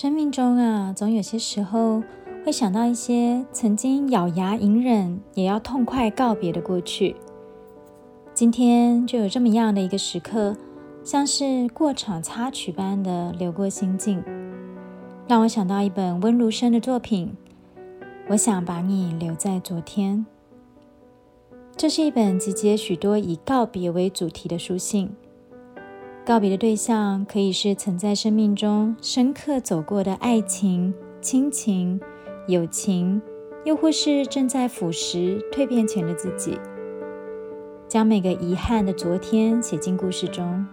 生命中啊，总有些时候会想到一些曾经咬牙隐忍也要痛快告别的过去。今天就有这么样的一个时刻，像是过场插曲般的流过心境，让我想到一本温如生的作品。我想把你留在昨天。这是一本集结许多以告别为主题的书信。告别的对象可以是曾在生命中深刻走过的爱情、亲情、友情，又或是正在腐蚀、蜕变前的自己。将每个遗憾的昨天写进故事中。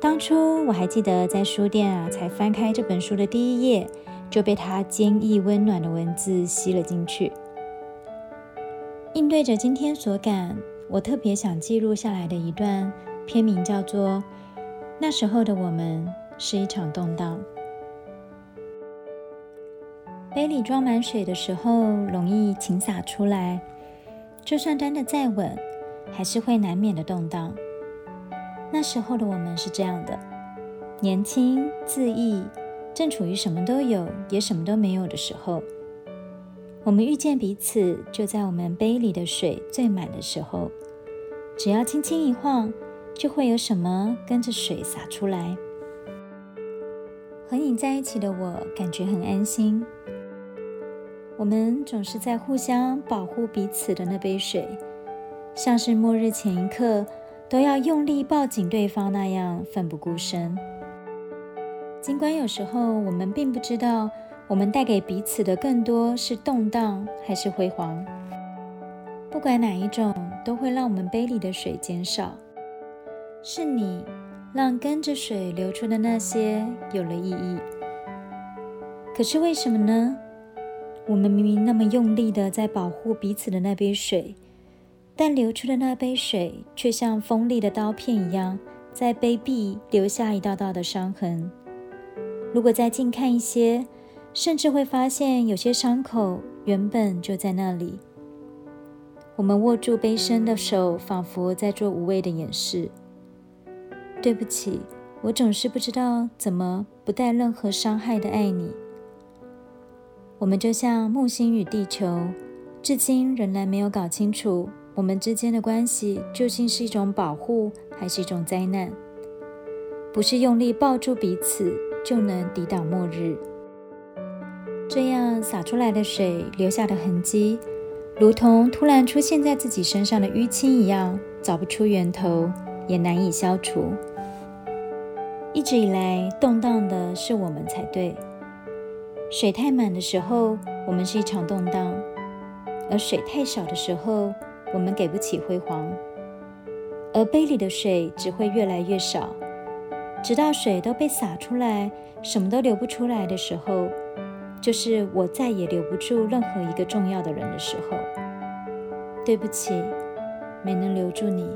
当初我还记得在书店啊，才翻开这本书的第一页，就被它坚毅温暖的文字吸了进去。应对着今天所感，我特别想记录下来的一段。片名叫做《那时候的我们是一场动荡》。杯里装满水的时候，容易倾洒出来；就算端得再稳，还是会难免的动荡。那时候的我们是这样的：年轻、恣意，正处于什么都有，也什么都没有的时候。我们遇见彼此，就在我们杯里的水最满的时候，只要轻轻一晃。就会有什么跟着水洒出来。和你在一起的我，感觉很安心。我们总是在互相保护彼此的那杯水，像是末日前一刻都要用力抱紧对方那样奋不顾身。尽管有时候我们并不知道，我们带给彼此的更多是动荡还是辉煌。不管哪一种，都会让我们杯里的水减少。是你让跟着水流出的那些有了意义。可是为什么呢？我们明明那么用力的在保护彼此的那杯水，但流出的那杯水却像锋利的刀片一样，在杯壁留下一道道的伤痕。如果再近看一些，甚至会发现有些伤口原本就在那里。我们握住杯身的手，仿佛在做无谓的掩饰。对不起，我总是不知道怎么不带任何伤害的爱你。我们就像木星与地球，至今仍然没有搞清楚我们之间的关系究竟是一种保护还是一种灾难。不是用力抱住彼此就能抵挡末日。这样洒出来的水留下的痕迹，如同突然出现在自己身上的淤青一样，找不出源头。也难以消除。一直以来动荡的是我们才对。水太满的时候，我们是一场动荡；而水太少的时候，我们给不起辉煌。而杯里的水只会越来越少，直到水都被洒出来，什么都流不出来的时候，就是我再也留不住任何一个重要的人的时候。对不起，没能留住你。